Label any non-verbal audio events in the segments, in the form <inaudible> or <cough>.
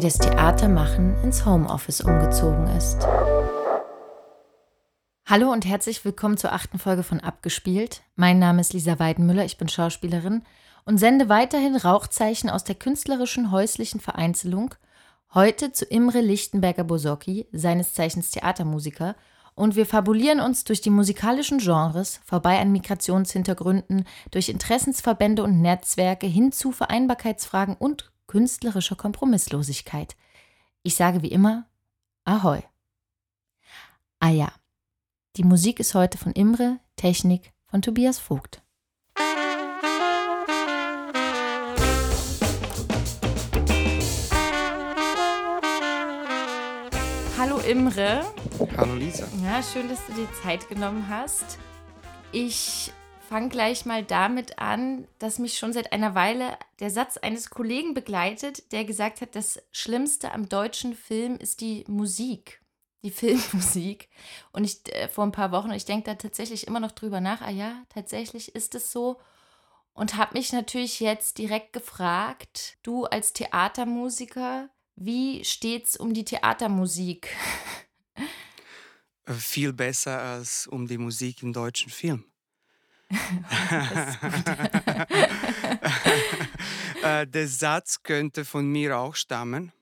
wie das Theatermachen ins Homeoffice umgezogen ist. Hallo und herzlich willkommen zur achten Folge von Abgespielt. Mein Name ist Lisa Weidenmüller, ich bin Schauspielerin und sende weiterhin Rauchzeichen aus der künstlerischen häuslichen Vereinzelung, heute zu Imre Lichtenberger-Bosocki, seines Zeichens Theatermusiker, und wir fabulieren uns durch die musikalischen Genres, vorbei an Migrationshintergründen, durch Interessensverbände und Netzwerke hin zu Vereinbarkeitsfragen und künstlerischer Kompromisslosigkeit. Ich sage wie immer, Ahoi. Ah ja, die Musik ist heute von Imre, Technik von Tobias Vogt. Hallo Imre. Hallo Lisa. Ja, schön, dass du dir Zeit genommen hast. Ich fange gleich mal damit an, dass mich schon seit einer Weile der Satz eines Kollegen begleitet, der gesagt hat, das Schlimmste am deutschen Film ist die Musik, die <laughs> Filmmusik. Und ich äh, vor ein paar Wochen, ich denke da tatsächlich immer noch drüber nach, ah ja, tatsächlich ist es so. Und habe mich natürlich jetzt direkt gefragt, du als Theatermusiker, wie steht's um die Theatermusik? <laughs> Äh, viel besser als um die Musik im deutschen Film. <laughs> Äh, der Satz könnte von mir auch stammen.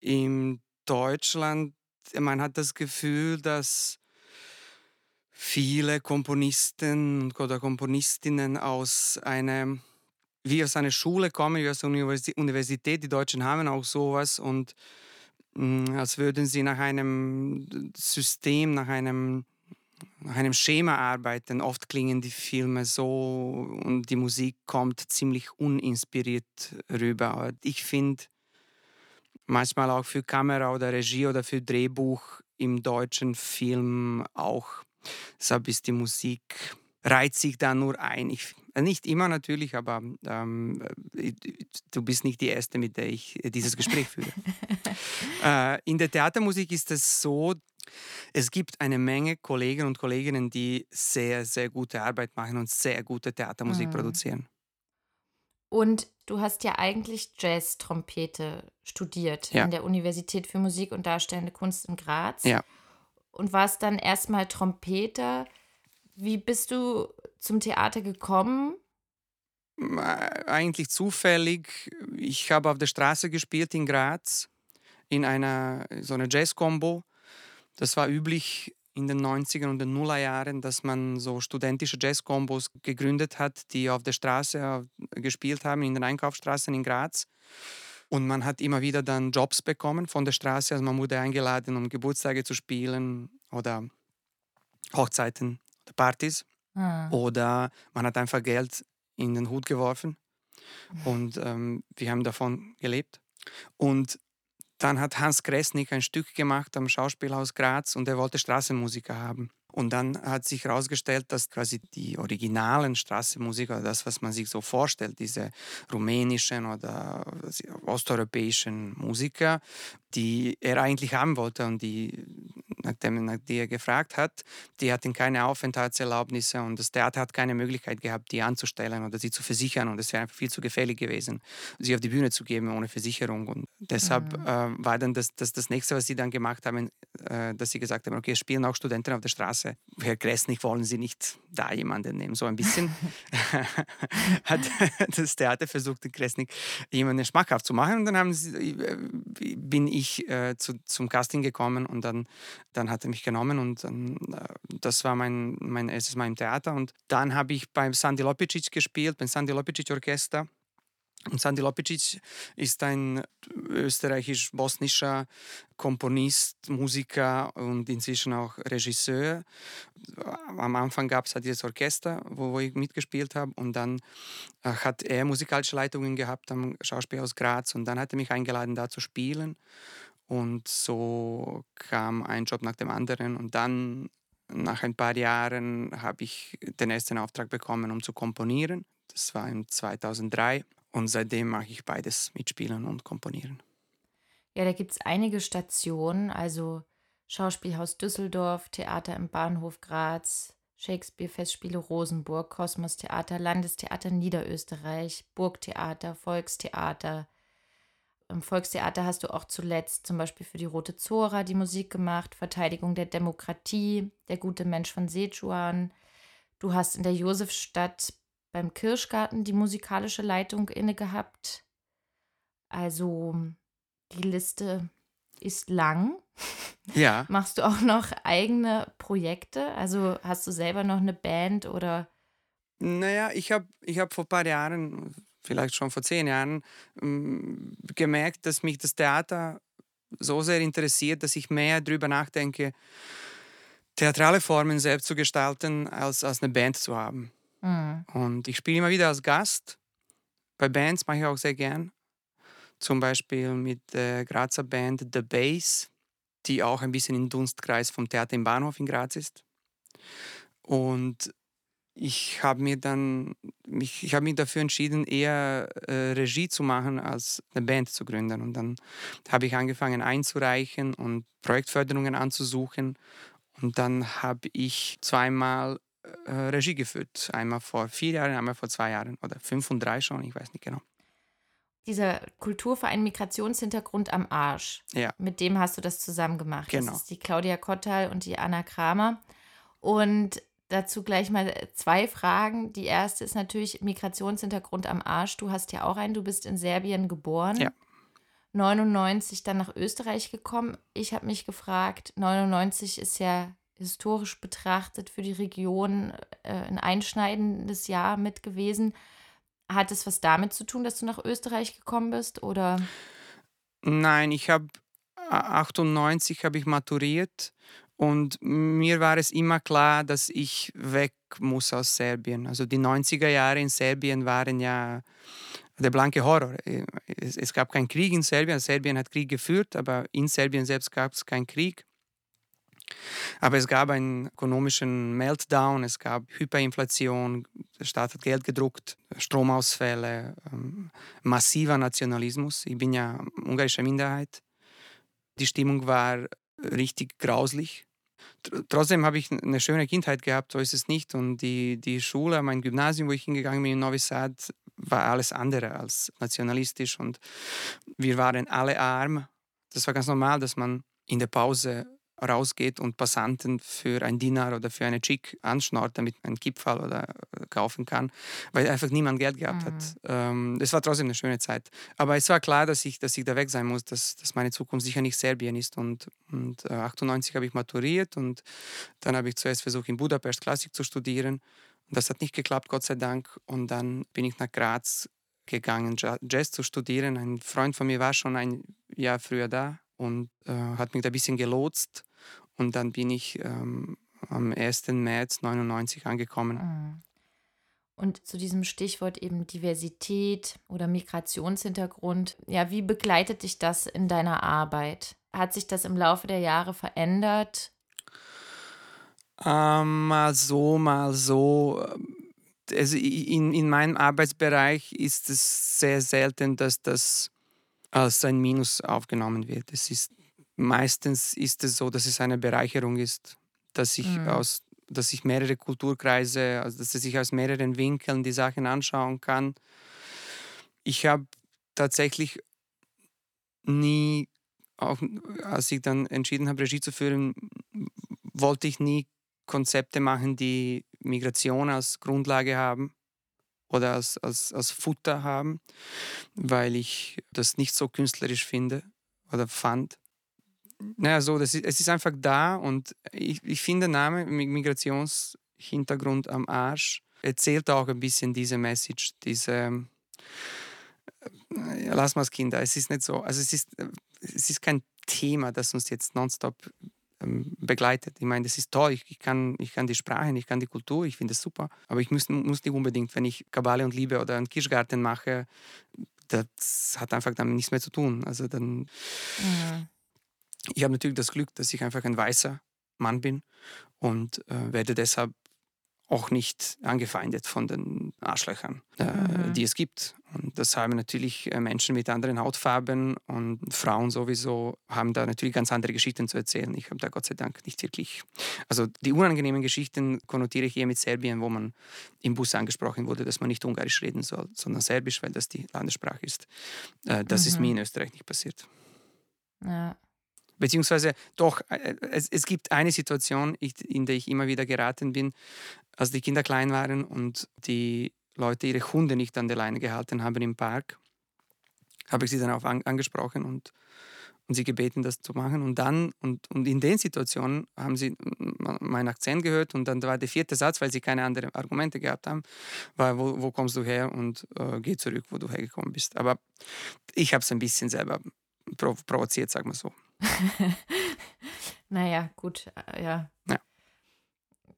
In Deutschland, man hat das Gefühl, dass viele Komponisten oder Komponistinnen aus einem wie aus einer Schule kommen, wie aus einer Universität. Die Deutschen haben auch sowas und mm, als würden sie nach einem System, nach einem, nach einem Schema arbeiten. Oft klingen die Filme so und die Musik kommt ziemlich uninspiriert rüber. Aber ich finde, manchmal auch für Kamera oder Regie oder für Drehbuch im deutschen Film auch, deshalb ist die Musik reiht sich da nur ein. Ich, äh, nicht immer natürlich, aber ähm, äh, du bist nicht die Erste, mit der ich dieses Gespräch führe. <laughs> äh, in der Theatermusik ist es so, es gibt eine Menge Kollegen und Kolleginnen, die sehr, sehr gute Arbeit machen und sehr gute Theatermusik mhm. produzieren. Und du hast ja eigentlich Jazz-Trompete studiert ja. an der Universität für Musik und Darstellende Kunst in Graz. Ja. Und warst dann erstmal Trompeter. Wie bist du zum Theater gekommen? Eigentlich zufällig. Ich habe auf der Straße gespielt in Graz in einer so einer Jazz-Combo. Das war üblich in den 90er und den Nullerjahren, dass man so studentische Jazz-Combos gegründet hat, die auf der Straße gespielt haben, in den Einkaufsstraßen in Graz. Und man hat immer wieder dann Jobs bekommen von der Straße. Also man wurde eingeladen, um Geburtstage zu spielen oder Hochzeiten Partys ah. oder man hat einfach Geld in den Hut geworfen und ähm, wir haben davon gelebt. Und dann hat Hans Kresnik ein Stück gemacht am Schauspielhaus Graz und er wollte Straßenmusiker haben. Und dann hat sich herausgestellt, dass quasi die originalen Straßenmusiker, das, was man sich so vorstellt, diese rumänischen oder osteuropäischen Musiker, die er eigentlich haben wollte und die, nachdem nach die er gefragt hat, die hatten keine Aufenthaltserlaubnisse und das Theater hat keine Möglichkeit gehabt, die anzustellen oder sie zu versichern und es wäre einfach viel zu gefährlich gewesen, sie auf die Bühne zu geben ohne Versicherung. Und deshalb mhm. äh, war dann das, das, das nächste, was sie dann gemacht haben, äh, dass sie gesagt haben, okay, spielen auch Studenten auf der Straße. Herr Kressnig, wollen Sie nicht da jemanden nehmen? So ein bisschen <laughs> <laughs> hat das Theater versucht, den Kressnig jemanden schmackhaft zu machen und dann haben sie, äh, bin ich ich äh, zu, zum Casting gekommen und dann, dann hat er mich genommen und dann, äh, das war mein, mein erstes Mal im Theater. Und dann habe ich beim Sandy Lopicic gespielt, beim Sandy Lopicic Orchester. Und Sandy Lopicic ist ein österreichisch-bosnischer Komponist, Musiker und inzwischen auch Regisseur. Am Anfang gab es halt dieses Orchester, wo, wo ich mitgespielt habe und dann äh, hat er musikalische Leitungen gehabt am Schauspielhaus Graz und dann hat er mich eingeladen, da zu spielen. Und so kam ein Job nach dem anderen und dann nach ein paar Jahren habe ich den ersten Auftrag bekommen, um zu komponieren. Das war im 2003 und seitdem mache ich beides, mitspielen und komponieren. Ja, da gibt es einige Stationen, also Schauspielhaus Düsseldorf, Theater im Bahnhof Graz, Shakespeare-Festspiele Rosenburg, Kosmos-Theater, Landestheater Niederösterreich, Burgtheater, Volkstheater. Im Volkstheater hast du auch zuletzt zum Beispiel für die Rote Zora die Musik gemacht, Verteidigung der Demokratie, Der gute Mensch von Sechuan. Du hast in der Josefstadt beim Kirschgarten die musikalische Leitung inne gehabt. Also die Liste ist lang. Ja. <laughs> Machst du auch noch eigene Projekte? Also hast du selber noch eine Band oder? Naja, ich habe ich hab vor ein paar Jahren, vielleicht schon vor zehn Jahren, ähm, gemerkt, dass mich das Theater so sehr interessiert, dass ich mehr darüber nachdenke, theatrale Formen selbst zu gestalten, als, als eine Band zu haben. Mhm. Und ich spiele immer wieder als Gast. Bei Bands mache ich auch sehr gern. Zum Beispiel mit der Grazer Band The Bass, die auch ein bisschen im Dunstkreis vom Theater im Bahnhof in Graz ist. Und ich habe mir dann mich, ich habe mich dafür entschieden, eher äh, Regie zu machen, als eine Band zu gründen. Und dann habe ich angefangen einzureichen und Projektförderungen anzusuchen. Und dann habe ich zweimal äh, Regie geführt. Einmal vor vier Jahren, einmal vor zwei Jahren oder fünf und drei schon, ich weiß nicht genau. Dieser Kulturverein Migrationshintergrund am Arsch. Ja. Mit dem hast du das zusammen gemacht. Genau. Das ist die Claudia Kottal und die Anna Kramer. Und dazu gleich mal zwei Fragen. Die erste ist natürlich Migrationshintergrund am Arsch. Du hast ja auch einen, du bist in Serbien geboren. Ja. 99 dann nach Österreich gekommen. Ich habe mich gefragt, 99 ist ja historisch betrachtet für die Region äh, ein einschneidendes Jahr mit gewesen. Hat es was damit zu tun, dass du nach Österreich gekommen bist oder? Nein, ich habe 98 habe ich maturiert und mir war es immer klar, dass ich weg muss aus Serbien. Also die 90er Jahre in Serbien waren ja der blanke Horror. Es, es gab keinen Krieg in Serbien. Serbien hat Krieg geführt, aber in Serbien selbst gab es keinen Krieg. Aber es gab einen ökonomischen Meltdown, es gab Hyperinflation, der Staat hat Geld gedruckt, Stromausfälle, ähm, massiver Nationalismus. Ich bin ja ungarische Minderheit. Die Stimmung war richtig grauslich. Trotzdem habe ich eine schöne Kindheit gehabt, so ist es nicht. Und die, die Schule, mein Gymnasium, wo ich hingegangen bin in Novi Sad, war alles andere als nationalistisch. Und wir waren alle arm. Das war ganz normal, dass man in der Pause rausgeht und Passanten für ein Dinar oder für eine Chick anschnort, damit man einen Gipfel oder äh, kaufen kann, weil einfach niemand Geld gehabt mhm. hat. Ähm, es war trotzdem eine schöne Zeit. Aber es war klar, dass ich, dass ich da weg sein muss, dass, dass meine Zukunft sicher nicht Serbien ist. Und, und äh, 98 habe ich maturiert und dann habe ich zuerst versucht, in Budapest Klassik zu studieren. Und das hat nicht geklappt, Gott sei Dank. Und dann bin ich nach Graz gegangen, Jazz zu studieren. Ein Freund von mir war schon ein Jahr früher da und äh, hat mich da ein bisschen gelotst. Und dann bin ich ähm, am 1. März 99 angekommen. Mhm. Und zu diesem Stichwort eben Diversität oder Migrationshintergrund, ja, wie begleitet dich das in deiner Arbeit? Hat sich das im Laufe der Jahre verändert? Ähm, mal so, mal so. Also in, in meinem Arbeitsbereich ist es sehr selten, dass das als ein Minus aufgenommen wird. Es ist meistens ist es so, dass es eine Bereicherung ist, dass ich mhm. aus dass ich mehrere Kulturkreise, also dass ich aus mehreren Winkeln die Sachen anschauen kann. Ich habe tatsächlich nie, auch als ich dann entschieden habe, Regie zu führen, wollte ich nie Konzepte machen, die Migration als Grundlage haben oder als, als, als Futter haben, weil ich das nicht so künstlerisch finde oder fand. Naja, so, das ist, es ist einfach da und ich, ich finde, der Name Migrationshintergrund am Arsch erzählt auch ein bisschen diese Message, diese äh, lass mal Kinder. Es ist nicht so, also es ist, es ist kein Thema, das uns jetzt nonstop ähm, begleitet. Ich meine, das ist toll, ich, kann, ich kann die Sprachen, ich kann die Kultur, ich finde es super, aber ich muss, muss nicht unbedingt, wenn ich Kabale und Liebe oder einen Kirschgarten mache, das hat einfach damit nichts mehr zu tun. Also dann. Mhm. Ich habe natürlich das Glück, dass ich einfach ein weißer Mann bin und äh, werde deshalb auch nicht angefeindet von den Arschlöchern, äh, mhm. die es gibt. Und das haben natürlich äh, Menschen mit anderen Hautfarben und Frauen sowieso haben da natürlich ganz andere Geschichten zu erzählen. Ich habe da Gott sei Dank nicht wirklich. Also die unangenehmen Geschichten konnotiere ich eher mit Serbien, wo man im Bus angesprochen wurde, dass man nicht Ungarisch reden soll, sondern Serbisch, weil das die Landessprache ist. Äh, das mhm. ist mir in Österreich nicht passiert. Ja. Beziehungsweise doch, äh, es, es gibt eine Situation, in der ich immer wieder geraten bin, als die Kinder klein waren und die Leute ihre Hunde nicht an der Leine gehalten haben im Park, habe ich sie dann auch an, angesprochen und, und sie gebeten, das zu machen. Und dann, und, und in den Situationen haben sie meinen Akzent gehört und dann war der vierte Satz, weil sie keine anderen Argumente gehabt haben, war, wo, wo kommst du her und äh, geh zurück, wo du hergekommen bist. Aber ich habe es ein bisschen selber provoziert, sagen wir so. <laughs> naja, gut, äh, ja. ja.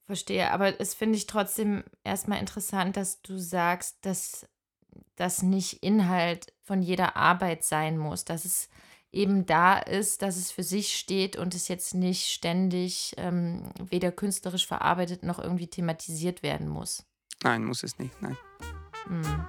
Verstehe, aber es finde ich trotzdem erstmal interessant, dass du sagst, dass das nicht Inhalt von jeder Arbeit sein muss, dass es eben da ist, dass es für sich steht und es jetzt nicht ständig ähm, weder künstlerisch verarbeitet noch irgendwie thematisiert werden muss. Nein, muss es nicht, nein. Hm.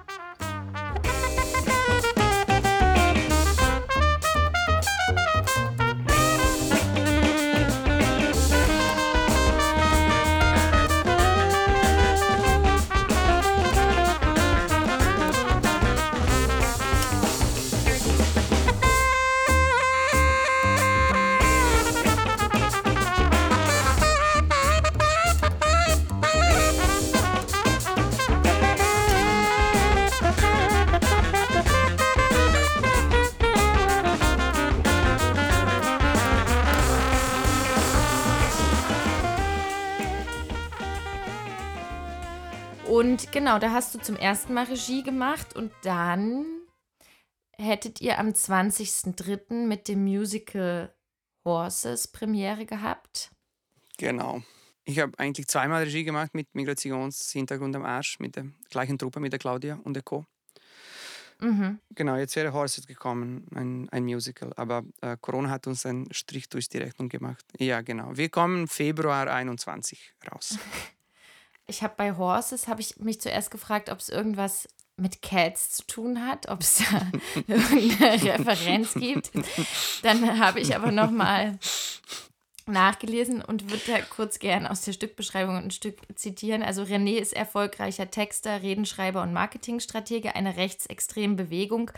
Genau, da hast du zum ersten Mal Regie gemacht und dann hättet ihr am 20.03. mit dem Musical Horses Premiere gehabt. Genau. Ich habe eigentlich zweimal Regie gemacht mit Migrationshintergrund am Arsch, mit der gleichen Truppe, mit der Claudia und der Co. Mhm. Genau, jetzt wäre Horses gekommen, ein, ein Musical, aber äh, Corona hat uns einen Strich durch die Rechnung gemacht. Ja, genau. Wir kommen Februar 21 raus. <laughs> ich habe bei Horses, habe ich mich zuerst gefragt, ob es irgendwas mit Cats zu tun hat, ob es da <laughs> irgendeine Referenz gibt. Dann habe ich aber noch mal nachgelesen und würde da kurz gern aus der Stückbeschreibung ein Stück zitieren. Also René ist erfolgreicher Texter, Redenschreiber und Marketingstratege einer rechtsextremen Bewegung,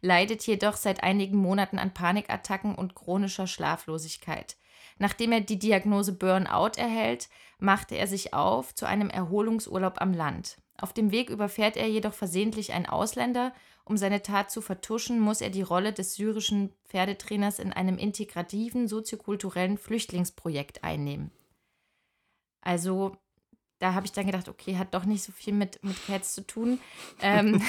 leidet jedoch seit einigen Monaten an Panikattacken und chronischer Schlaflosigkeit. Nachdem er die Diagnose Burnout erhält, machte er sich auf zu einem Erholungsurlaub am Land. Auf dem Weg überfährt er jedoch versehentlich einen Ausländer. Um seine Tat zu vertuschen, muss er die Rolle des syrischen Pferdetrainers in einem integrativen soziokulturellen Flüchtlingsprojekt einnehmen. Also, da habe ich dann gedacht, okay, hat doch nicht so viel mit, mit Cats zu tun. Ähm,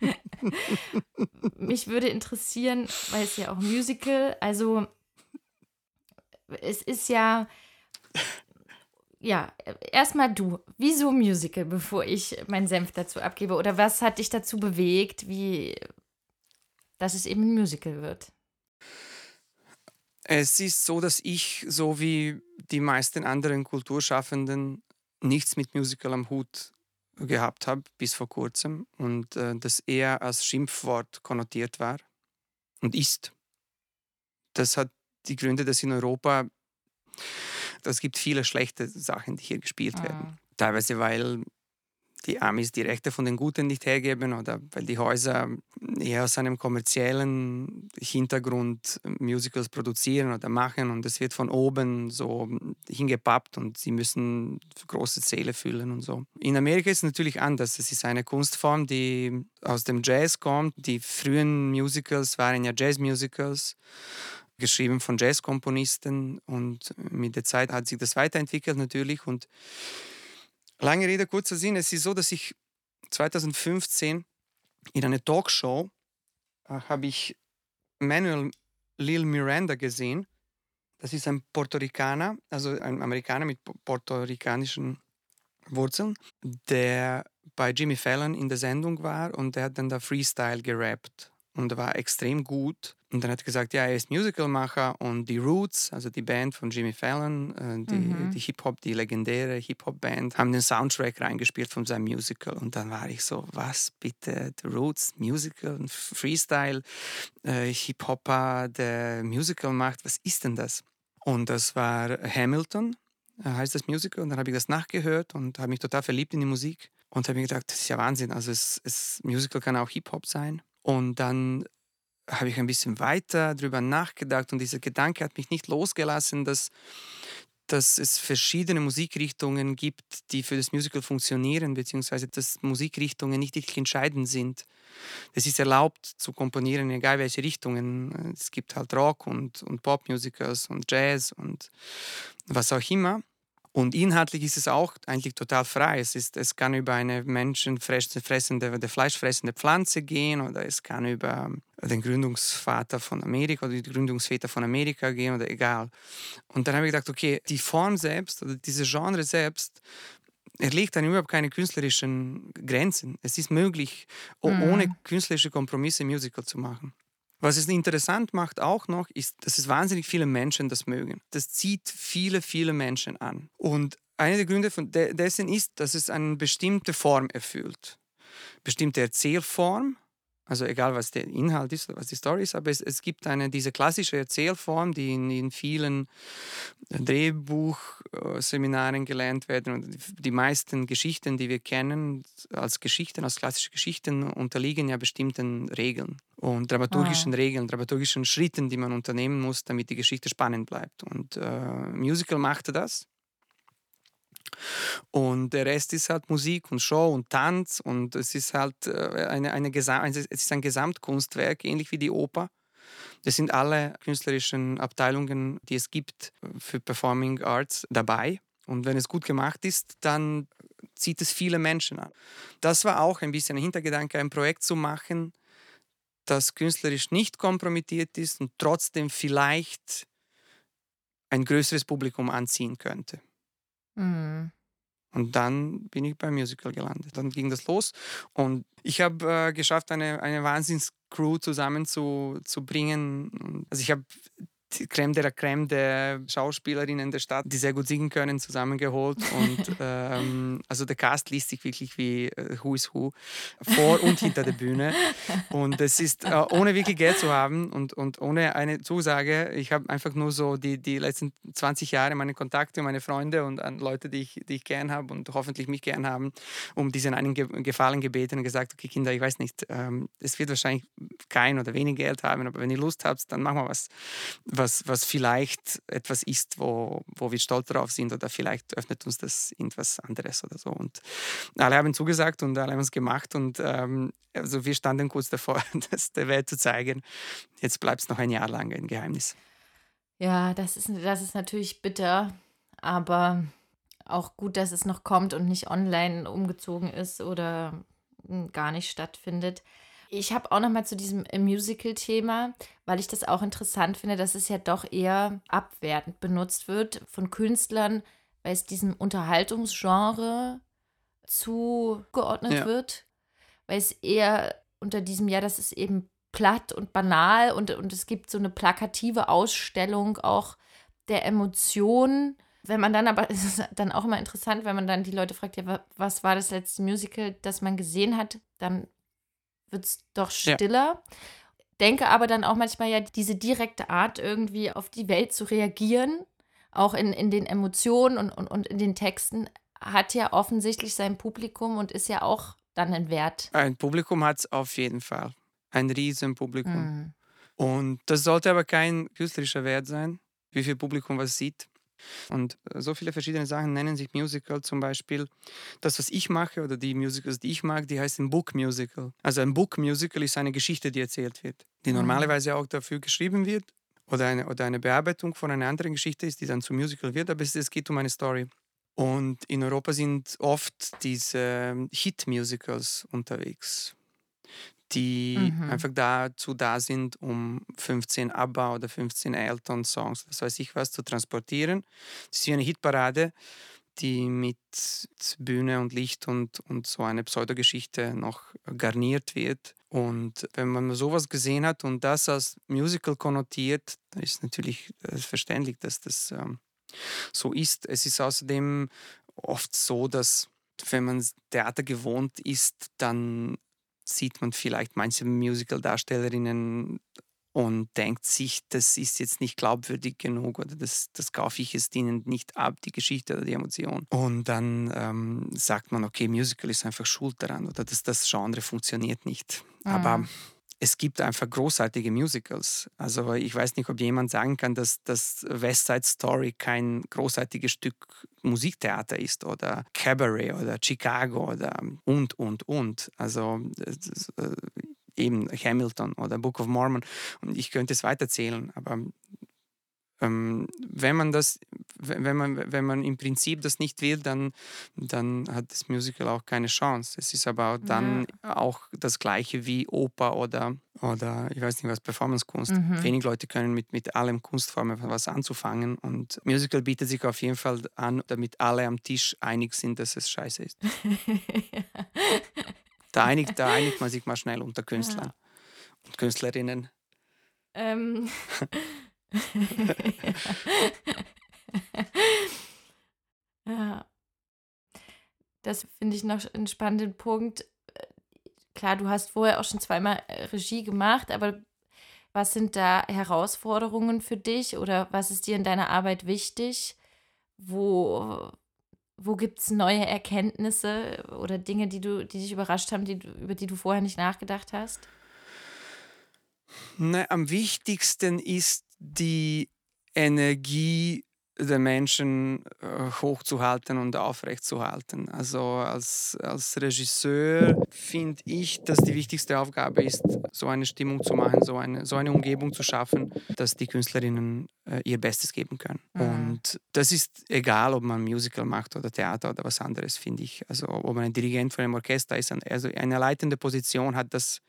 <laughs> <laughs> mich würde interessieren, weil es ja auch Musical, also es ist ja. Ja, erstmal du. Wieso Musical, bevor ich meinen Senf dazu abgebe? Oder was hat dich dazu bewegt, wie, dass es eben ein Musical wird? Es ist so, dass ich, so wie die meisten anderen Kulturschaffenden, nichts mit Musical am Hut gehabt habe bis vor kurzem und äh, das eher als Schimpfwort konnotiert war und ist. Das hat die Gründe, dass in Europa es gibt viele schlechte Sachen, die hier gespielt mhm. werden. Teilweise, weil die Amis die Rechte von den Guten nicht hergeben oder weil die Häuser eher aus einem kommerziellen Hintergrund Musicals produzieren oder machen und es wird von oben so hingepappt und sie müssen große Zähle füllen und so. In Amerika ist es natürlich anders. Es ist eine Kunstform, die aus dem Jazz kommt. Die frühen Musicals waren ja Jazzmusicals geschrieben von Jazzkomponisten und mit der Zeit hat sich das weiterentwickelt natürlich und lange Rede, kurzer Sinn, es ist so, dass ich 2015 in einer Talkshow äh, habe ich Manuel Lil Miranda gesehen. Das ist ein Puerto Ricaner, also ein Amerikaner mit puerto-ricanischen Wurzeln, der bei Jimmy Fallon in der Sendung war und der hat dann da Freestyle gerappt und war extrem gut Und dann hat er gesagt, ja, er ist Musicalmacher und die Roots, also die Band von Jimmy Fallon, äh, die, mhm. die Hip-Hop, die legendäre Hip-Hop-Band, haben den Soundtrack reingespielt von seinem Musical. Und dann war ich so, was bitte, The Roots, Musical, Freestyle, äh, Hip-Hopper, der Musical macht, was ist denn das? Und das war Hamilton, äh, heißt das Musical. Und dann habe ich das nachgehört und habe mich total verliebt in die Musik und habe mir gedacht, das ist ja Wahnsinn. Also es, es Musical kann auch Hip-Hop sein. Und dann habe ich ein bisschen weiter darüber nachgedacht und dieser Gedanke hat mich nicht losgelassen, dass, dass es verschiedene Musikrichtungen gibt, die für das Musical funktionieren, beziehungsweise dass Musikrichtungen nicht wirklich entscheidend sind. Es ist erlaubt zu komponieren, egal welche Richtungen. Es gibt halt Rock und, und Popmusicals und Jazz und was auch immer. Und inhaltlich ist es auch eigentlich total frei. Es, ist, es kann über eine menschenfressende, fleischfressende Pflanze gehen oder es kann über den Gründungsvater von Amerika oder die Gründungsväter von Amerika gehen oder egal. Und dann habe ich gedacht, okay, die Form selbst oder diese Genre selbst erlegt dann überhaupt keine künstlerischen Grenzen. Es ist möglich, mhm. ohne künstlerische Kompromisse Musical zu machen. Was es interessant macht auch noch, ist, dass es wahnsinnig viele Menschen das mögen. Das zieht viele, viele Menschen an. Und einer der Gründe von dessen ist, dass es eine bestimmte Form erfüllt. Bestimmte Erzählform, also egal, was der Inhalt ist, was die Story ist, aber es, es gibt eine, diese klassische Erzählform, die in, in vielen Drehbuchseminaren gelernt werden. Und die meisten Geschichten, die wir kennen als Geschichten, als klassische Geschichten, unterliegen ja bestimmten Regeln und dramaturgischen ah. Regeln, dramaturgischen Schritten, die man unternehmen muss, damit die Geschichte spannend bleibt. Und äh, Musical machte das. Und der Rest ist halt Musik und Show und Tanz und es ist halt äh, eine, eine es ist ein Gesamtkunstwerk, ähnlich wie die Oper. Das sind alle künstlerischen Abteilungen, die es gibt für Performing Arts dabei. Und wenn es gut gemacht ist, dann zieht es viele Menschen an. Das war auch ein bisschen ein Hintergedanke, ein Projekt zu machen, das künstlerisch nicht kompromittiert ist und trotzdem vielleicht ein größeres Publikum anziehen könnte. Mhm. Und dann bin ich beim Musical gelandet. Dann ging das los und ich habe äh, geschafft, eine, eine Wahnsinns-Crew zusammenzubringen. Also ich habe die Creme de la Creme der Schauspielerinnen der Stadt, die sehr gut singen können, zusammengeholt. Und <laughs> ähm, also der Cast liest sich wirklich wie äh, Who is Who vor und hinter der Bühne. Und es ist, äh, ohne wirklich Geld zu haben und, und ohne eine Zusage, ich habe einfach nur so die, die letzten 20 Jahre meine Kontakte, meine Freunde und an Leute, die ich, die ich gern habe und hoffentlich mich gern haben, um diesen einen Gefallen gebeten und gesagt, okay Kinder, ich weiß nicht, ähm, es wird wahrscheinlich kein oder wenig Geld haben, aber wenn ihr Lust habt, dann machen wir was, was was, was vielleicht etwas ist, wo, wo wir stolz drauf sind oder vielleicht öffnet uns das irgendwas anderes oder so. Und alle haben zugesagt und alle haben es gemacht und ähm, also wir standen kurz davor, <laughs> das der Welt zu zeigen. Jetzt bleibt es noch ein Jahr lang ein Geheimnis. Ja, das ist, das ist natürlich bitter, aber auch gut, dass es noch kommt und nicht online umgezogen ist oder hm, gar nicht stattfindet. Ich habe auch noch mal zu diesem äh, Musical-Thema, weil ich das auch interessant finde, dass es ja doch eher abwertend benutzt wird von Künstlern, weil es diesem Unterhaltungsgenre zugeordnet ja. wird, weil es eher unter diesem, ja, das ist eben platt und banal und, und es gibt so eine plakative Ausstellung auch der Emotionen. Wenn man dann aber, <laughs> es ist dann auch immer interessant, wenn man dann die Leute fragt, ja, was war das letzte Musical, das man gesehen hat, dann wird es doch stiller. Ja. Denke aber dann auch manchmal ja, diese direkte Art, irgendwie auf die Welt zu reagieren, auch in, in den Emotionen und, und, und in den Texten, hat ja offensichtlich sein Publikum und ist ja auch dann ein Wert. Ein Publikum hat es auf jeden Fall. Ein Riesenpublikum. Mhm. Und das sollte aber kein künstlerischer Wert sein, wie viel Publikum was sieht. Und äh, so viele verschiedene Sachen nennen sich Musical. Zum Beispiel das, was ich mache oder die Musicals, die ich mag, die heißen Book Musical. Also ein Book Musical ist eine Geschichte, die erzählt wird, die mhm. normalerweise auch dafür geschrieben wird oder eine, oder eine Bearbeitung von einer anderen Geschichte ist, die dann zum Musical wird, aber es, es geht um eine Story. Und in Europa sind oft diese ähm, Hit-Musicals unterwegs die mhm. einfach dazu da sind, um 15 ABBA oder 15 Elton-Songs, was weiß ich was, zu transportieren. Das ist wie eine Hitparade, die mit Bühne und Licht und, und so eine Pseudogeschichte noch garniert wird. Und wenn man sowas gesehen hat und das als Musical konnotiert, dann ist natürlich äh, verständlich, dass das ähm, so ist. Es ist außerdem oft so, dass wenn man Theater gewohnt ist, dann sieht man vielleicht manche Musical-Darstellerinnen und denkt sich, das ist jetzt nicht glaubwürdig genug oder das, das kaufe ich jetzt ihnen nicht ab, die Geschichte oder die Emotion. Und dann ähm, sagt man, okay, Musical ist einfach schuld daran oder das, das Genre funktioniert nicht. Mhm. Aber es gibt einfach großartige Musicals. Also ich weiß nicht, ob jemand sagen kann, dass das West Side Story kein großartiges Stück Musiktheater ist oder Cabaret oder Chicago oder und, und, und. Also äh, eben Hamilton oder Book of Mormon. Und ich könnte es weiterzählen, aber ähm, wenn man das, wenn man, wenn man im Prinzip das nicht will, dann, dann hat das Musical auch keine Chance. Es ist aber dann ja. auch das gleiche wie Oper oder, oder ich weiß nicht was, Performancekunst. Mhm. Wenig Leute können mit, mit allem Kunstformen was anzufangen und Musical bietet sich auf jeden Fall an, damit alle am Tisch einig sind, dass es scheiße ist. <laughs> Da einigt, da einigt man sich mal schnell unter Künstlern ja. und Künstlerinnen. Ähm. <laughs> <laughs> ja. Das finde ich noch einen spannenden Punkt. Klar, du hast vorher auch schon zweimal äh, Regie gemacht, aber was sind da Herausforderungen für dich oder was ist dir in deiner Arbeit wichtig? Wo, wo gibt es neue Erkenntnisse oder Dinge, die, du, die dich überrascht haben, die, über die du vorher nicht nachgedacht hast? Na, am wichtigsten ist die Energie der Menschen äh, hochzuhalten und aufrechtzuhalten. Also als, als Regisseur finde ich, dass die wichtigste Aufgabe ist, so eine Stimmung zu machen, so eine, so eine Umgebung zu schaffen, dass die Künstlerinnen äh, ihr Bestes geben können. Mhm. Und das ist egal, ob man Musical macht oder Theater oder was anderes, finde ich. Also ob man ein Dirigent von einem Orchester ist, also eine leitende Position hat, das,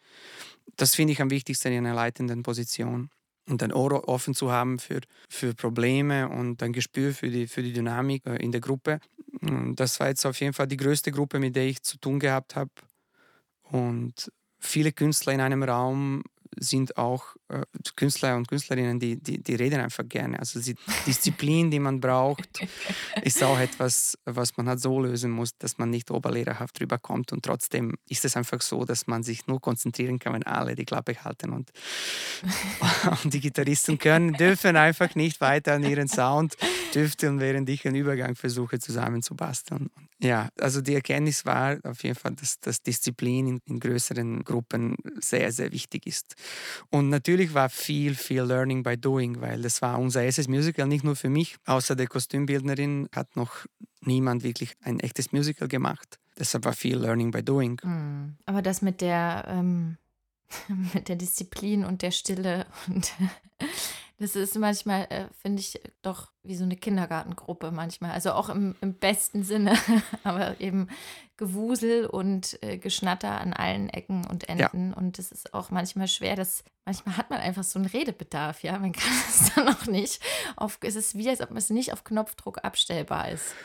das finde ich am wichtigsten in einer leitenden Position und ein Ohr offen zu haben für, für Probleme und ein Gespür für die, für die Dynamik äh, in der Gruppe. Das war jetzt auf jeden Fall die größte Gruppe, mit der ich zu tun gehabt habe. Und viele Künstler in einem Raum sind auch äh, Künstler und Künstlerinnen, die, die, die reden einfach gerne. Also die <laughs> Disziplin, die man braucht, <laughs> ist auch etwas, was man halt so lösen muss, dass man nicht oberlehrerhaft drüber kommt. Und trotzdem ist es einfach so, dass man sich nur konzentrieren kann, wenn alle die Klappe halten. Und, <laughs> und die Gitarristen können, dürfen einfach nicht weiter an ihren Sound tüfteln, während ich einen Übergang versuche zusammenzubasteln. Ja, also die Erkenntnis war auf jeden Fall, dass, dass Disziplin in, in größeren Gruppen sehr, sehr wichtig ist. Und natürlich war viel, viel Learning by Doing, weil das war unser erstes Musical, nicht nur für mich. Außer der Kostümbildnerin hat noch niemand wirklich ein echtes Musical gemacht. Deshalb war viel Learning by Doing. Hm. Aber das mit der, ähm, <laughs> mit der Disziplin und der Stille und das ist manchmal, äh, finde ich, doch wie so eine Kindergartengruppe manchmal. Also auch im, im besten Sinne, <laughs> aber eben Gewusel und äh, Geschnatter an allen Ecken und Enden. Ja. Und das ist auch manchmal schwer. Dass, manchmal hat man einfach so einen Redebedarf, ja. Man <laughs> kann es dann auch nicht auf, es ist wie, als ob es nicht auf Knopfdruck abstellbar ist.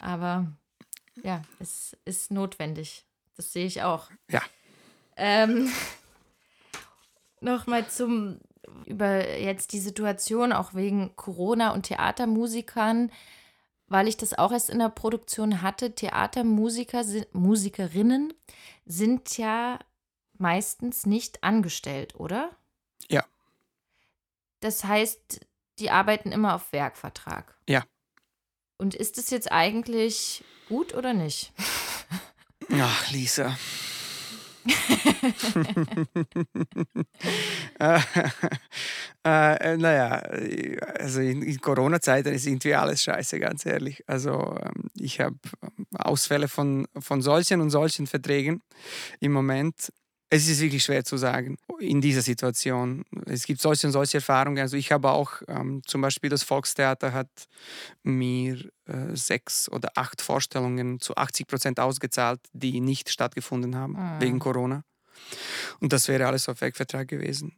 Aber ja, es ist notwendig. Das sehe ich auch. Ja. Ähm, <laughs> Nochmal zum über jetzt die Situation auch wegen Corona und Theatermusikern, weil ich das auch erst in der Produktion hatte. Theatermusiker, Musikerinnen sind ja meistens nicht angestellt, oder? Ja. Das heißt, die arbeiten immer auf Werkvertrag. Ja. Und ist es jetzt eigentlich gut oder nicht? <laughs> Ach, Lisa. Äh, äh, naja, also in, in Corona-Zeiten ist irgendwie alles scheiße, ganz ehrlich. Also ähm, ich habe Ausfälle von, von solchen und solchen Verträgen im Moment. Es ist wirklich schwer zu sagen in dieser Situation. Es gibt solche und solche Erfahrungen. Also ich habe auch ähm, zum Beispiel das Volkstheater hat mir äh, sechs oder acht Vorstellungen zu 80 Prozent ausgezahlt, die nicht stattgefunden haben mhm. wegen Corona. Und das wäre alles auf Wegvertrag gewesen.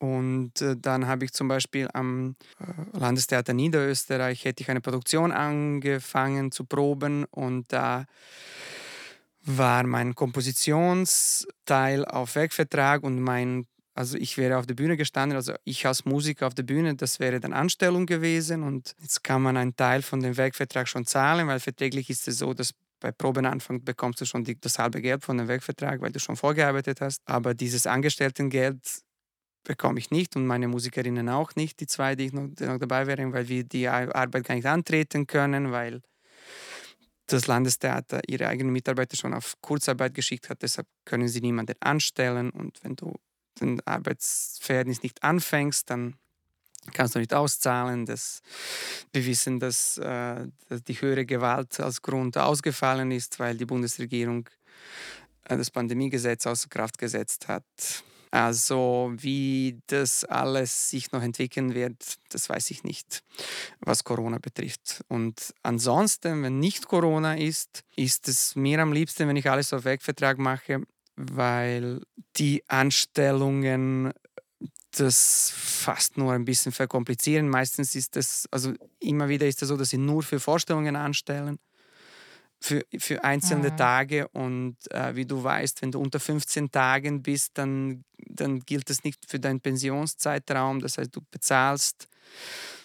Und äh, dann habe ich zum Beispiel am äh, Landestheater Niederösterreich hätte ich eine Produktion angefangen zu proben und da war mein Kompositionsteil auf Werkvertrag und mein, also ich wäre auf der Bühne gestanden, also ich als Musiker auf der Bühne, das wäre dann Anstellung gewesen und jetzt kann man einen Teil von dem Werkvertrag schon zahlen, weil verträglich ist es so, dass bei Probenanfang bekommst du schon die, das halbe Geld von dem Werkvertrag, weil du schon vorgearbeitet hast. Aber dieses Angestelltengeld bekomme ich nicht und meine Musikerinnen auch nicht, die zwei, die noch, die noch dabei wären, weil wir die Arbeit gar nicht antreten können, weil das Landestheater ihre eigenen Mitarbeiter schon auf Kurzarbeit geschickt hat. Deshalb können sie niemanden anstellen. Und wenn du den Arbeitsverhältnis nicht anfängst, dann kannst du nicht auszahlen. Das, wir wissen, dass, äh, dass die höhere Gewalt als Grund ausgefallen ist, weil die Bundesregierung äh, das Pandemiegesetz außer Kraft gesetzt hat. Also wie das alles sich noch entwickeln wird, das weiß ich nicht, was Corona betrifft. Und ansonsten, wenn nicht Corona ist, ist es mir am liebsten, wenn ich alles auf Wegvertrag mache, weil die Anstellungen das fast nur ein bisschen verkomplizieren. Meistens ist das, also immer wieder ist es so, dass sie nur für Vorstellungen anstellen für, für einzelne mhm. Tage. Und äh, wie du weißt, wenn du unter 15 Tagen bist, dann, dann gilt das nicht für deinen Pensionszeitraum. Das heißt, du bezahlst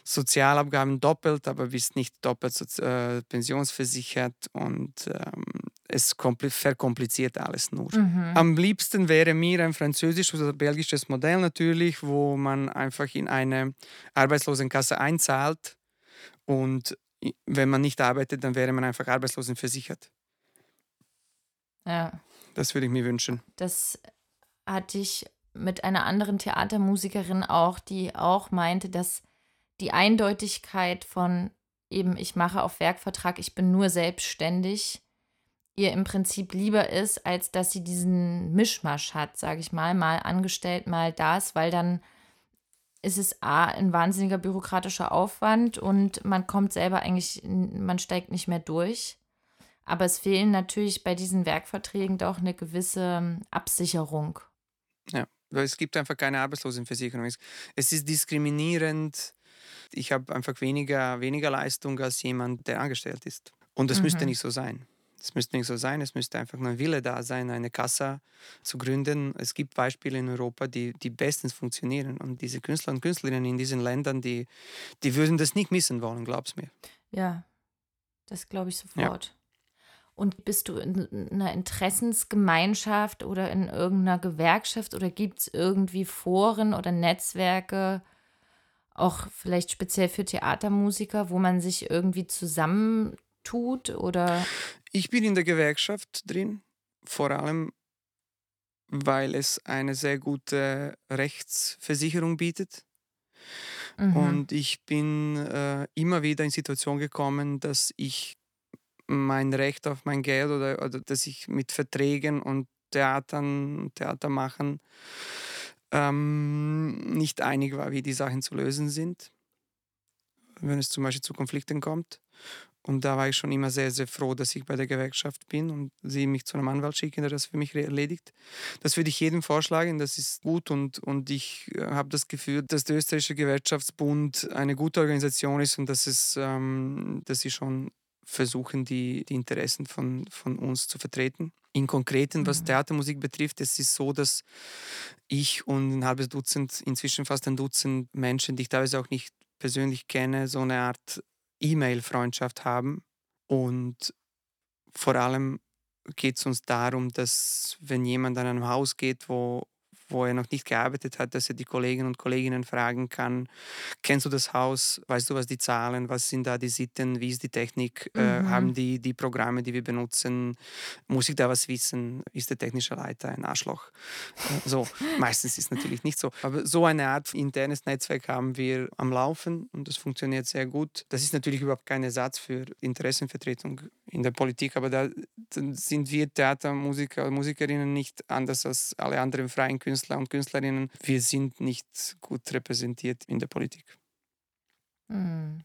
Sozialabgaben doppelt, aber bist nicht doppelt äh, pensionsversichert und ähm, es verkompliziert alles nur. Mhm. Am liebsten wäre mir ein französisches oder belgisches Modell natürlich, wo man einfach in eine Arbeitslosenkasse einzahlt und wenn man nicht arbeitet, dann wäre man einfach arbeitslosenversichert. Ja. Das würde ich mir wünschen. Das hatte ich mit einer anderen Theatermusikerin auch, die auch meinte, dass die Eindeutigkeit von eben, ich mache auf Werkvertrag, ich bin nur selbstständig, ihr im Prinzip lieber ist, als dass sie diesen Mischmasch hat, sage ich mal, mal angestellt, mal das, weil dann ist es A, ein wahnsinniger bürokratischer Aufwand und man kommt selber eigentlich, man steigt nicht mehr durch. Aber es fehlen natürlich bei diesen Werkverträgen doch eine gewisse ähm, Absicherung. Ja, weil es gibt einfach keine Arbeitslosenversicherung. Es ist diskriminierend. Ich habe einfach weniger, weniger Leistung als jemand, der angestellt ist. Und das mhm. müsste nicht so sein. Es müsste nicht so sein, es müsste einfach nur ein Wille da sein, eine Kassa zu gründen. Es gibt Beispiele in Europa, die, die bestens funktionieren. Und diese Künstler und Künstlerinnen in diesen Ländern, die, die würden das nicht missen wollen, glaub's mir. Ja, das glaube ich sofort. Ja. Und bist du in einer Interessensgemeinschaft oder in irgendeiner Gewerkschaft oder gibt es irgendwie Foren oder Netzwerke, auch vielleicht speziell für Theatermusiker, wo man sich irgendwie zusammentut oder? Ich bin in der Gewerkschaft drin, vor allem weil es eine sehr gute Rechtsversicherung bietet. Mhm. Und ich bin äh, immer wieder in Situation gekommen, dass ich mein Recht auf mein Geld oder, oder dass ich mit Verträgen und Theatern, Theater machen ähm, nicht einig war, wie die Sachen zu lösen sind, wenn es zum Beispiel zu Konflikten kommt. Und da war ich schon immer sehr, sehr froh, dass ich bei der Gewerkschaft bin und sie mich zu einem Anwalt schicken, der das für mich erledigt. Das würde ich jedem vorschlagen, das ist gut und, und ich äh, habe das Gefühl, dass der österreichische Gewerkschaftsbund eine gute Organisation ist und dass, es, ähm, dass sie schon versuchen, die, die Interessen von, von uns zu vertreten. In Konkreten, was mhm. Theatermusik betrifft, es ist so, dass ich und ein halbes Dutzend, inzwischen fast ein Dutzend Menschen, die ich teilweise auch nicht persönlich kenne, so eine Art E-Mail-Freundschaft haben. Und vor allem geht es uns darum, dass wenn jemand an einem Haus geht, wo wo er noch nicht gearbeitet hat, dass er die Kolleginnen und Kolleginnen fragen kann, kennst du das Haus, weißt du, was die Zahlen, was sind da die Sitten, wie ist die Technik, äh, mhm. äh, haben die die Programme, die wir benutzen, muss ich da was wissen, ist der technische Leiter ein Arschloch? Äh, so, <laughs> meistens ist es natürlich nicht so, aber so eine Art internes Netzwerk haben wir am Laufen und das funktioniert sehr gut. Das ist natürlich überhaupt kein Ersatz für Interessenvertretung in der Politik, aber da sind wir Theatermusiker Musikerinnen nicht anders als alle anderen freien Künstler Künstler und Künstlerinnen, wir sind nicht gut repräsentiert in der Politik. Hm.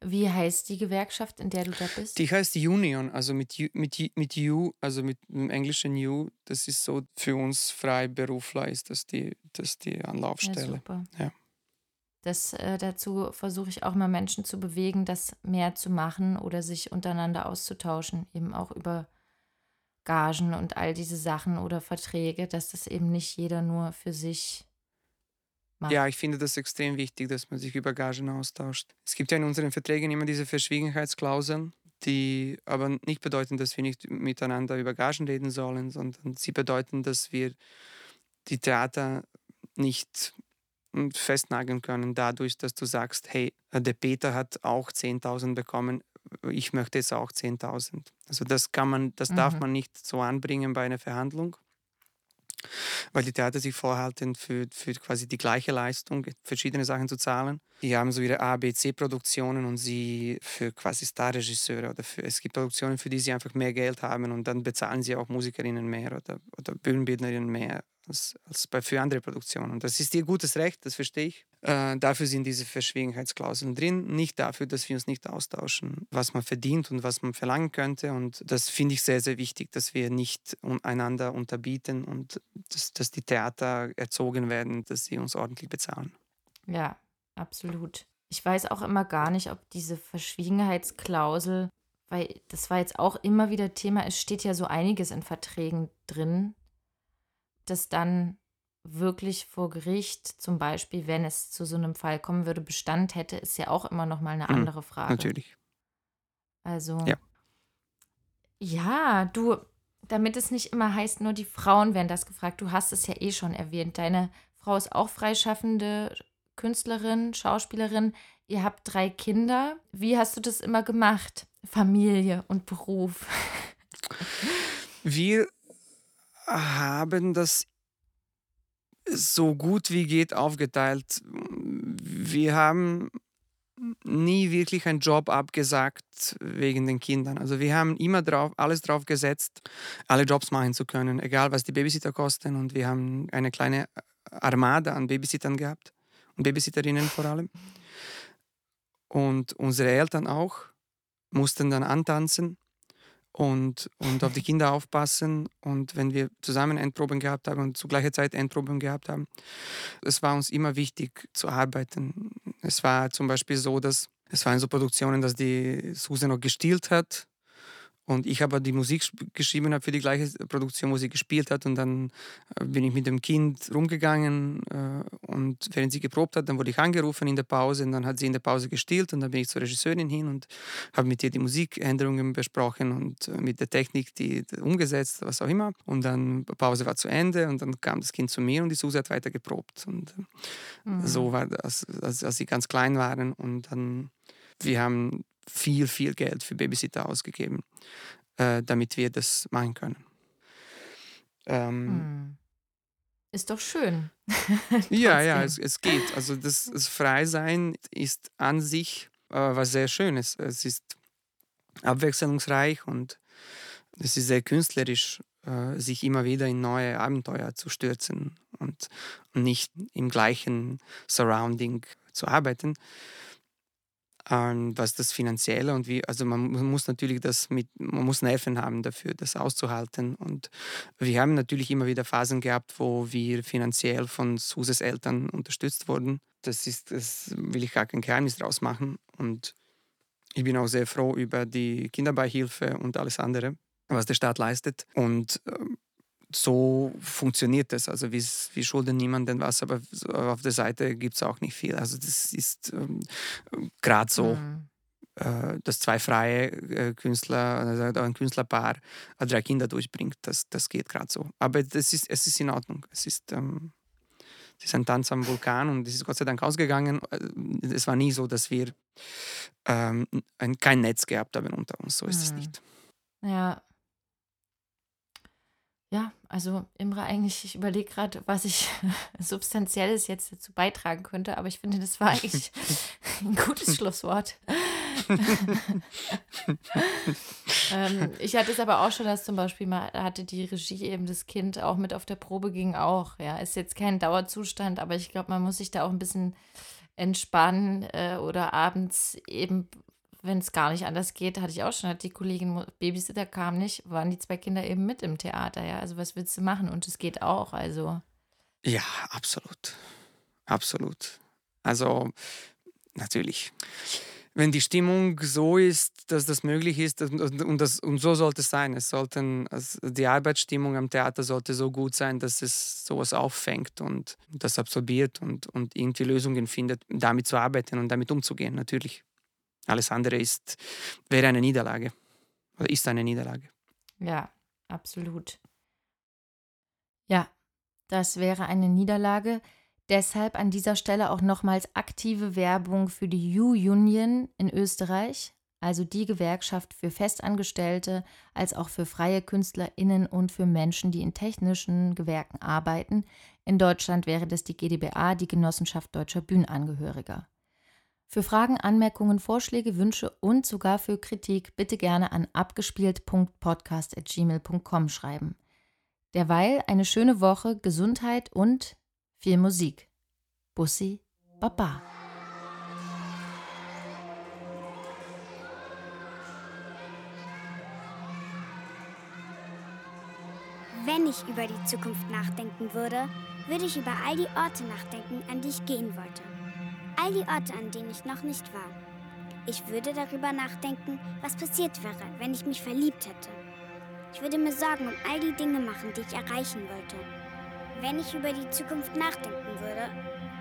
Wie heißt die Gewerkschaft, in der du da bist? Die heißt Union, also mit, mit, mit U, also mit dem englischen U. Das ist so für uns Freiberufler ist das die, das die Anlaufstelle. Ja, super. Ja. Das, äh, dazu versuche ich auch mal Menschen zu bewegen, das mehr zu machen oder sich untereinander auszutauschen, eben auch über Gagen und all diese Sachen oder Verträge, dass das eben nicht jeder nur für sich macht. Ja, ich finde das extrem wichtig, dass man sich über Gagen austauscht. Es gibt ja in unseren Verträgen immer diese Verschwiegenheitsklauseln, die aber nicht bedeuten, dass wir nicht miteinander über Gagen reden sollen, sondern sie bedeuten, dass wir die Theater nicht festnageln können, dadurch, dass du sagst, hey, der Peter hat auch 10.000 bekommen, ich möchte jetzt auch 10.000. Also das kann man, das mhm. darf man nicht so anbringen bei einer Verhandlung weil die Theater sich vorhalten, für, für quasi die gleiche Leistung verschiedene Sachen zu zahlen. Die haben so ihre A, B, C-Produktionen und sie für quasi Starregisseure oder für, es gibt Produktionen, für die sie einfach mehr Geld haben und dann bezahlen sie auch Musikerinnen mehr oder, oder Bühnenbildnerinnen mehr als, als bei, für andere Produktionen. Und das ist ihr gutes Recht, das verstehe ich. Äh, dafür sind diese Verschwiegenheitsklauseln drin, nicht dafür, dass wir uns nicht austauschen, was man verdient und was man verlangen könnte. Und das finde ich sehr, sehr wichtig, dass wir nicht einander unterbieten und dass, dass die Theater erzogen werden, dass sie uns ordentlich bezahlen. Ja, absolut. Ich weiß auch immer gar nicht, ob diese Verschwiegenheitsklausel, weil das war jetzt auch immer wieder Thema, es steht ja so einiges in Verträgen drin, das dann wirklich vor Gericht, zum Beispiel, wenn es zu so einem Fall kommen würde, Bestand hätte, ist ja auch immer noch mal eine mhm, andere Frage. Natürlich. Also. Ja. Ja, du, damit es nicht immer heißt, nur die Frauen werden das gefragt. Du hast es ja eh schon erwähnt. Deine Frau ist auch freischaffende Künstlerin, Schauspielerin. Ihr habt drei Kinder. Wie hast du das immer gemacht? Familie und Beruf. <laughs> Wir haben das so gut wie geht aufgeteilt. Wir haben nie wirklich einen Job abgesagt wegen den Kindern. Also wir haben immer drauf, alles drauf gesetzt, alle Jobs machen zu können, egal was die Babysitter kosten. Und wir haben eine kleine Armada an Babysittern gehabt und Babysitterinnen vor allem. Und unsere Eltern auch mussten dann antanzen und, und auf die Kinder aufpassen. Und wenn wir zusammen Endproben gehabt haben und zu gleicher Zeit Endproben gehabt haben, es war uns immer wichtig zu arbeiten. Es war zum Beispiel so, dass es waren so Produktionen, dass die Susan noch gestillt hat und ich habe die Musik geschrieben habe für die gleiche Produktion, wo sie gespielt hat. Und dann äh, bin ich mit dem Kind rumgegangen äh, und während sie geprobt hat, dann wurde ich angerufen in der Pause und dann hat sie in der Pause gestillt und dann bin ich zur Regisseurin hin und habe mit ihr die Musikänderungen besprochen und äh, mit der Technik die, die, umgesetzt, was auch immer. Und dann Pause war zu Ende und dann kam das Kind zu mir und die Susi hat weiter geprobt. Und mhm. so war das, als, als sie ganz klein waren. Und dann, wir haben viel, viel Geld für Babysitter ausgegeben, äh, damit wir das machen können. Ähm, hm. ist doch schön. <laughs> ja, ja, es, es, geht. Also das, das Freisein ist an sich äh, was sehr Schönes. Es ist abwechslungsreich und es ist sehr künstlerisch, äh, sich immer wieder in neue Abenteuer zu stürzen und nicht im gleichen Surrounding zu arbeiten ähm, was das Finanzielle und wie, also man, man, muss natürlich das mit, man muss Nerven haben dafür, das auszuhalten. Und wir haben natürlich immer wieder Phasen gehabt, wo wir finanziell von Suses Eltern unterstützt wurden. Das ist, das will ich gar kein Geheimnis draus machen. Und ich bin auch sehr froh über die Kinderbeihilfe und alles andere, was der Staat leistet. Und ähm, so funktioniert das. Also wir, wir schulden niemandem was, aber auf der Seite gibt es auch nicht viel. Also das ist ähm, gerade so. Mhm. Äh, dass zwei freie äh, Künstler also ein Künstlerpaar äh, drei Kinder durchbringt, das, das geht gerade so. Aber das ist, es ist in Ordnung. Es ist, ähm, es ist ein Tanz am Vulkan und es ist Gott sei Dank ausgegangen. Es war nie so, dass wir ähm, ein, kein Netz gehabt haben unter uns. So ist mhm. es nicht. Ja, ja, also Imre, eigentlich, ich überlege gerade, was ich <laughs> Substanzielles jetzt dazu beitragen könnte, aber ich finde, das war eigentlich <laughs> ein gutes Schlusswort. <laughs> ähm, ich hatte es aber auch schon, dass zum Beispiel mal hatte die Regie eben das Kind auch mit auf der Probe ging auch. Ja, ist jetzt kein Dauerzustand, aber ich glaube, man muss sich da auch ein bisschen entspannen äh, oder abends eben wenn es gar nicht anders geht, hatte ich auch schon, hat die Kollegin, Babysitter kam nicht, waren die zwei Kinder eben mit im Theater, ja. Also was willst du machen? Und es geht auch, also. Ja, absolut. Absolut. Also, natürlich. wenn die Stimmung so ist, dass das möglich ist und, das, und so sollte es sein. Es sollten, also die Arbeitsstimmung am Theater sollte so gut sein, dass es sowas auffängt und das absorbiert und, und irgendwie Lösungen findet, damit zu arbeiten und damit umzugehen, natürlich. Alles andere ist, wäre eine Niederlage oder ist eine Niederlage. Ja, absolut. Ja, das wäre eine Niederlage. Deshalb an dieser Stelle auch nochmals aktive Werbung für die U-Union in Österreich, also die Gewerkschaft für Festangestellte als auch für freie KünstlerInnen und für Menschen, die in technischen Gewerken arbeiten. In Deutschland wäre das die GdBA, die Genossenschaft Deutscher Bühnenangehöriger. Für Fragen, Anmerkungen, Vorschläge, Wünsche und sogar für Kritik bitte gerne an abgespielt.podcast.gmail.com schreiben. Derweil eine schöne Woche, Gesundheit und viel Musik. Bussi Baba. Wenn ich über die Zukunft nachdenken würde, würde ich über all die Orte nachdenken, an die ich gehen wollte. All die Orte, an denen ich noch nicht war. Ich würde darüber nachdenken, was passiert wäre, wenn ich mich verliebt hätte. Ich würde mir Sorgen um all die Dinge machen, die ich erreichen wollte. Wenn ich über die Zukunft nachdenken würde,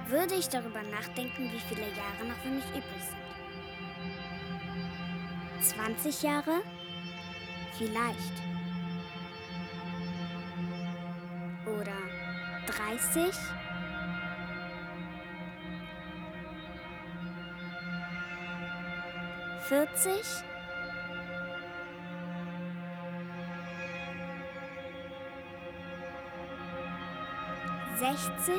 würde ich darüber nachdenken, wie viele Jahre noch für mich übrig sind. 20 Jahre? Vielleicht. Oder 30? Vierzig? 60.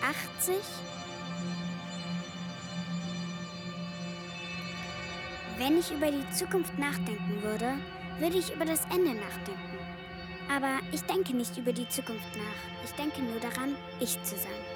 Achtzig. Wenn ich über die Zukunft nachdenken würde, würde ich über das Ende nachdenken. Aber ich denke nicht über die Zukunft nach. Ich denke nur daran, ich zu sein.